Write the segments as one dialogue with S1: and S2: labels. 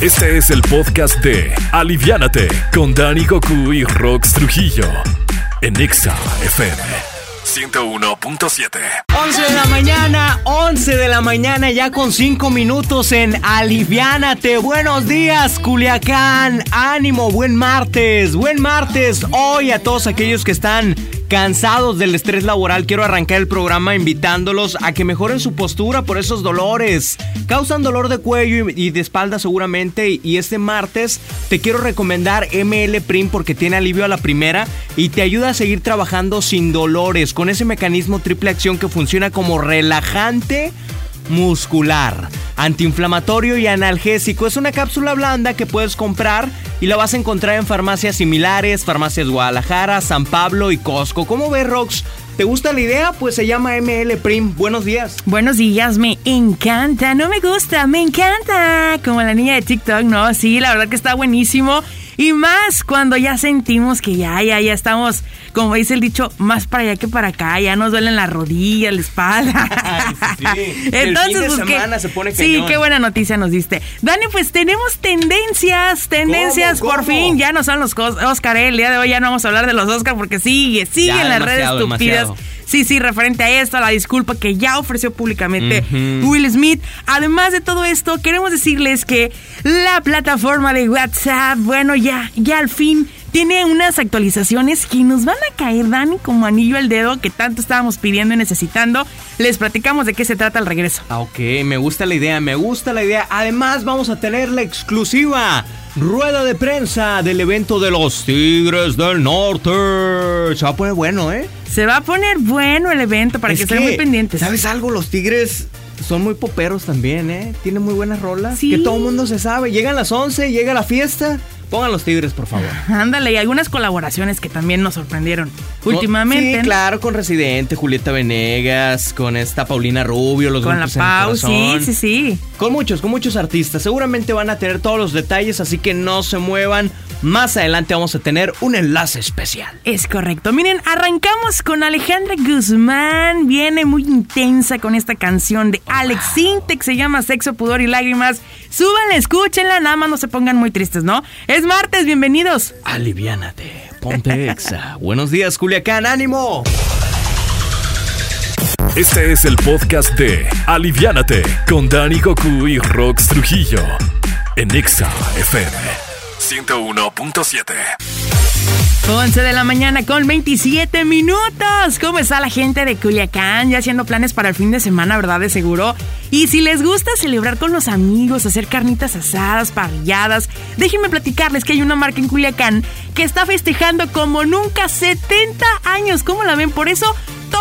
S1: Este es el podcast de Aliviánate con Dani Goku y Rox Trujillo en Exa FM 101.7.
S2: 11 de la mañana, 11 de la mañana ya con 5 minutos en Aliviánate. Buenos días, Culiacán. Ánimo, buen martes, buen martes. Hoy a todos aquellos que están cansados del estrés laboral, quiero arrancar el programa invitándolos a que mejoren su postura por esos dolores. Causan dolor de cuello y de espalda seguramente y este martes te quiero recomendar ML Prim porque tiene alivio a la primera y te ayuda a seguir trabajando sin dolores con ese mecanismo triple acción que funciona como relajante muscular, antiinflamatorio y analgésico. Es una cápsula blanda que puedes comprar y la vas a encontrar en farmacias similares, farmacias Guadalajara, San Pablo y Costco. ¿Cómo ves, Rox? ¿Te gusta la idea? Pues se llama ML Prim. Buenos días.
S3: Buenos días, me encanta, no me gusta, me encanta. Como la niña de TikTok, ¿no? Sí, la verdad que está buenísimo. Y más cuando ya sentimos que ya, ya, ya estamos, como dice el dicho, más para allá que para acá, ya nos duelen las rodillas, la espalda.
S2: sí. Entonces, el fin de pues, semana se pone
S3: Sí, qué buena noticia nos diste. Dani, pues tenemos tendencias, tendencias, por fin, ya no son los Oscar, ¿eh? el día de hoy ya no vamos a hablar de los Oscar porque sigue, sigue en las redes estúpidas. Sí, sí, referente a esto, a la disculpa que ya ofreció públicamente Will Smith. Además de todo esto, queremos decirles que la plataforma de WhatsApp, bueno, ya, ya al fin tiene unas actualizaciones que nos van a caer, Dani, como anillo al dedo que tanto estábamos pidiendo y necesitando. Les platicamos de qué se trata el regreso.
S2: Ah, ok, me gusta la idea, me gusta la idea. Además, vamos a tener la exclusiva rueda de prensa del evento de los Tigres del Norte. Se va a poner bueno, ¿eh?
S3: Se va a poner bueno el evento para que, estén muy pendientes.
S2: ¿Sabes algo? Los Tigres son muy poperos también, ¿eh? Tienen muy buenas rolas. Que todo el mundo se sabe. Llegan las 11, llega la fiesta. Pongan los tigres, por favor.
S3: Ándale, y algunas colaboraciones que también nos sorprendieron últimamente.
S2: Sí, claro, con Residente, Julieta Venegas, con esta Paulina Rubio, los
S3: Con la Pau, sí, sí, sí.
S2: Con muchos, con muchos artistas. Seguramente van a tener todos los detalles, así que no se muevan. Más adelante vamos a tener un enlace especial.
S3: Es correcto. Miren, arrancamos con Alejandra Guzmán. Viene muy intensa con esta canción de Alex Sintek. Se llama Sexo, Pudor y Lágrimas. Súbanla, escúchenla, nada más no se pongan muy tristes, ¿no? Es martes, bienvenidos.
S2: Aliviánate, ponte exa. Buenos días, Culiacán, ánimo.
S1: Este es el podcast de Aliviánate con Dani Goku y Rox Trujillo en Exa FM. 101.7.
S3: 11 de la mañana con 27 minutos. ¿Cómo está la gente de Culiacán? Ya haciendo planes para el fin de semana, ¿verdad? De seguro. Y si les gusta celebrar con los amigos, hacer carnitas asadas, parrilladas, déjenme platicarles que hay una marca en Culiacán que está festejando como nunca 70 años. ¿Cómo la ven? Por eso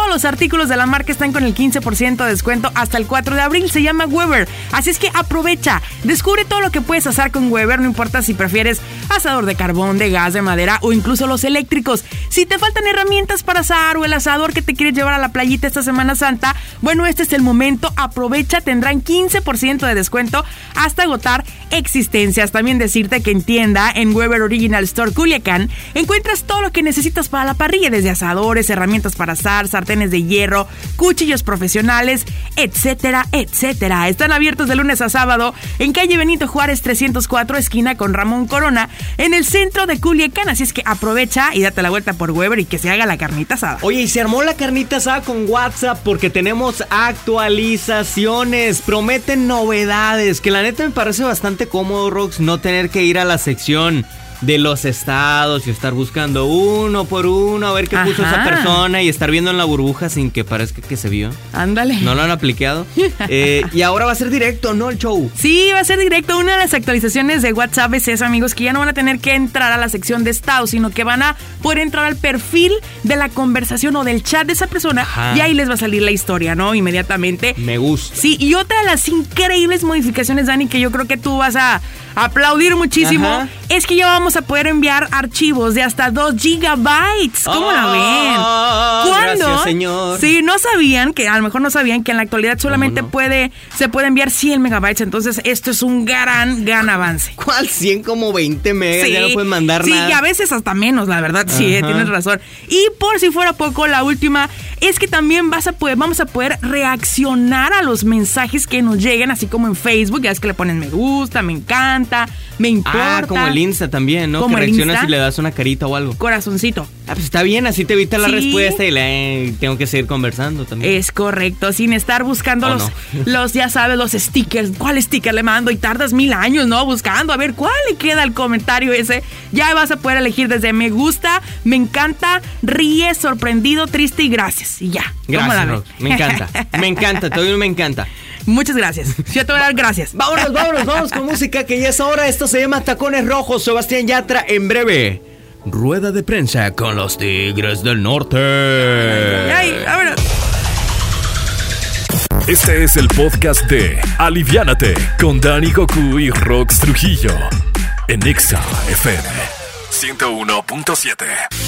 S3: los artículos de la marca están con el 15% de descuento hasta el 4 de abril. Se llama Weber. Así es que aprovecha. Descubre todo lo que puedes hacer con Weber. No importa si prefieres asador de carbón, de gas, de madera o incluso los eléctricos. Si te faltan herramientas para asar o el asador que te quieres llevar a la playita esta Semana Santa, bueno, este es el momento. Aprovecha. Tendrán 15% de descuento hasta agotar existencias. También decirte que en tienda, en Weber Original Store Culiacán, encuentras todo lo que necesitas para la parrilla, desde asadores, herramientas para asar, de hierro, cuchillos profesionales, etcétera, etcétera. Están abiertos de lunes a sábado en calle Benito Juárez 304, esquina con Ramón Corona, en el centro de Culiacán. Así es que aprovecha y date la vuelta por Weber y que se haga la carnita asada.
S2: Oye, y se armó la carnita asada con WhatsApp porque tenemos actualizaciones, prometen novedades, que la neta me parece bastante cómodo, Rox, no tener que ir a la sección de los estados y estar buscando uno por uno a ver qué puso esa persona y estar viendo en la burbuja sin que parezca que se vio.
S3: Ándale.
S2: No lo han aplicado. Eh, y ahora va a ser directo, ¿no? El show.
S3: Sí, va a ser directo. Una de las actualizaciones de WhatsApp es eso, amigos, que ya no van a tener que entrar a la sección de estados, sino que van a poder entrar al perfil de la conversación o del chat de esa persona y ahí les va a salir la historia, ¿no? Inmediatamente.
S2: Me gusta.
S3: Sí, y otra de las increíbles modificaciones, Dani, que yo creo que tú vas a aplaudir muchísimo, es que ya vamos a poder enviar archivos de hasta 2 gigabytes. ¿Cómo la ven?
S2: ¿Cuándo? Gracias, señor.
S3: Sí, no sabían que, a lo mejor no sabían que en la actualidad solamente puede, se puede enviar 100 megabytes. Entonces, esto es un gran, gran avance.
S2: ¿Cuál 100 como 20 megas? ya no pueden mandar
S3: sí,
S2: nada.
S3: Sí, y a veces hasta menos, la verdad. Sí, eh, tienes razón. Y por si fuera poco, la última es que también vas a poder, vamos a poder reaccionar a los mensajes que nos lleguen, así como en Facebook. Ya es que le ponen me gusta, me encanta
S4: encanta, me importa.
S2: Ah, como el Insta también, ¿no?
S4: Como
S2: que
S4: el
S2: reaccionas y le das una carita o algo.
S4: Corazoncito.
S2: Ah, pues está bien, así te evita la
S4: Sí.
S2: respuesta y le tengo que seguir conversando también.
S4: Es correcto, sin estar buscando
S2: ¿O
S4: los,
S2: no?
S4: los, ya sabes, los stickers. ¿Cuál sticker le mando? Y tardas mil años, ¿no? Buscando a ver cuál le queda el comentario ese. Ya vas a poder elegir desde me gusta, me encanta, ríe, sorprendido, triste y gracias. Y ya. ¿Cómo la
S2: Gracias? Rock. Me encanta. Me encanta, un me encanta.
S4: Muchas gracias. Yo te voy a dar gracias.
S2: Vámonos, vámonos, vamos con música que ya es hora. Esto se llama Tacones Rojos. Sebastián Yatra en breve. Rueda de prensa con los Tigres del Norte.
S4: Ay, vámonos.
S1: Este es el podcast de Aliviánate con Dani Goku y Rox Trujillo en Exa FM 101.7.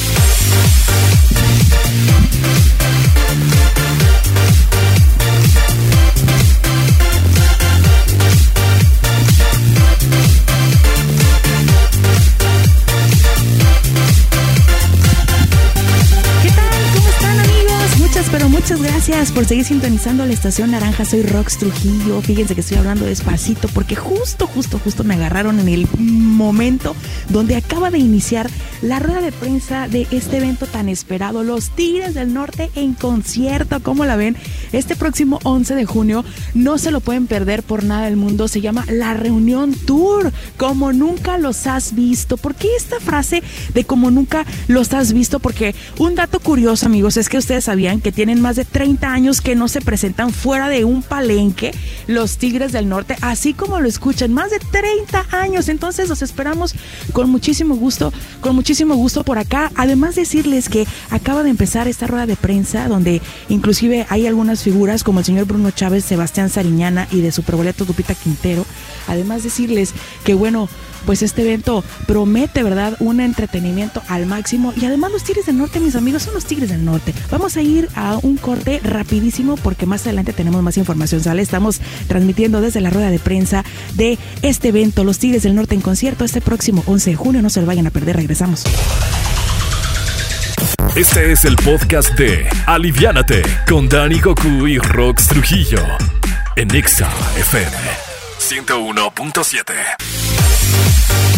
S3: Muchas, gracias por seguir sintonizando la estación Naranja. Soy Rox Trujillo. Fíjense que estoy hablando despacito porque justo, justo, justo me agarraron en el momento donde acaba de iniciar la rueda de prensa de este evento tan esperado, Los Tigres del Norte en concierto. ¿Cómo la ven? Este próximo 11 de junio no se lo pueden perder por nada del mundo. Se llama La Reunión Tour, como nunca los has visto. ¿Por qué esta frase de como nunca los has visto? Porque un dato curioso, amigos, es que ustedes sabían que tienen más de 30 años que no se presentan fuera de un palenque los Tigres del Norte, así como lo escuchan, más de 30 años. Entonces los esperamos con muchísimo gusto, con muchísimo gusto por acá. Además decirles que acaba de empezar esta rueda de prensa donde inclusive hay algunas figuras como el señor Bruno Chávez, Sebastián Sariñana y de Superboleto Lupita Quintero. Además decirles que bueno, pues este evento promete, ¿verdad? Un entretenimiento al máximo. Y además los Tigres del Norte, mis amigos, son los Tigres del Norte. Vamos a ir a un corte rapidísimo porque más adelante tenemos más información, ¿sale? Estamos transmitiendo desde la rueda de prensa de este evento, los Tigres del Norte en concierto, este próximo 11 de junio. No se lo vayan a perder, regresamos.
S1: Este es el podcast de Aliviánate con Dani Goku y Rox Trujillo en Exa FM 101.7.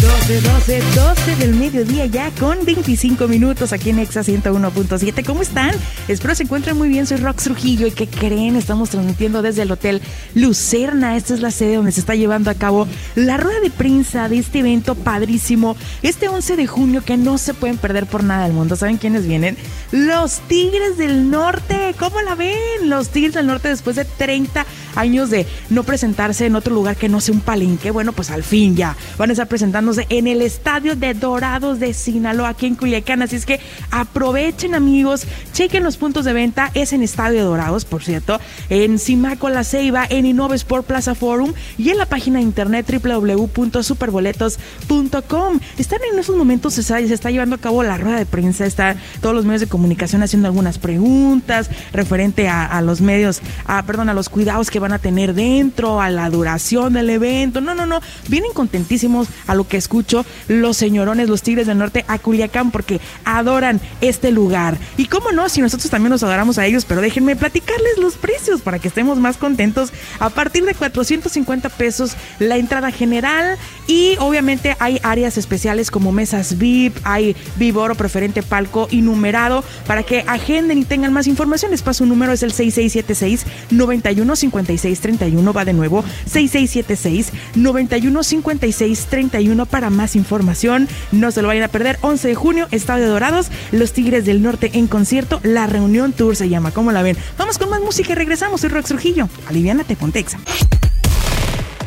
S3: 12, 12, 12 del mediodía ya con 25 minutos aquí en Exa 101.7. ¿Cómo están? Espero se encuentren muy bien. Soy Rox Trujillo y ¿qué creen? Estamos transmitiendo desde el Hotel Lucerna. Esta es la sede donde se está llevando a cabo la rueda de prensa de este evento padrísimo. Este 11 de junio que no se pueden perder por nada del mundo. ¿Saben quiénes vienen? Los Tigres del Norte. ¿Cómo la ven? Los Tigres del Norte después de 30 años de no presentarse en otro lugar que no sea un palenque. Bueno, pues al fin ya van a estar presentándose en el estadio de Dorados de Sinaloa, aquí en Culiacán. Así es que aprovechen, amigos, chequen los puntos de venta. Es en Estadio de Dorados, por cierto, en Simaco La Ceiba, en Innovesport Plaza Forum y en la página de internet www.superboletos.com. Están en esos momentos, se está, se está llevando a cabo la rueda de prensa, están todos los medios de comunicación haciendo algunas preguntas referente a, a los medios, a, perdón, a los cuidados que van a tener dentro, a la duración del evento. No, no, no, vienen contentísimos a lo que escucho los señorones, los Tigres del Norte a Culiacán porque adoran este lugar. Y cómo no, si nosotros también nos adoramos a ellos, pero déjenme platicarles los precios para que estemos más contentos. A partir de 450 pesos la entrada general y obviamente hay áreas especiales como mesas VIP, hay VIP Oro preferente palco y numerado para que agenden y tengan más información. Les paso un número, es el 6676 915631 va de nuevo 6676 915631 para más información. No se lo vayan a perder. 11 de junio, Estadio Dorados, Los Tigres del Norte en concierto. La reunión tour se llama. ¿Cómo la ven? Vamos con más música y regresamos. Soy Rox Trujillo. Aliviánate, Pontexa.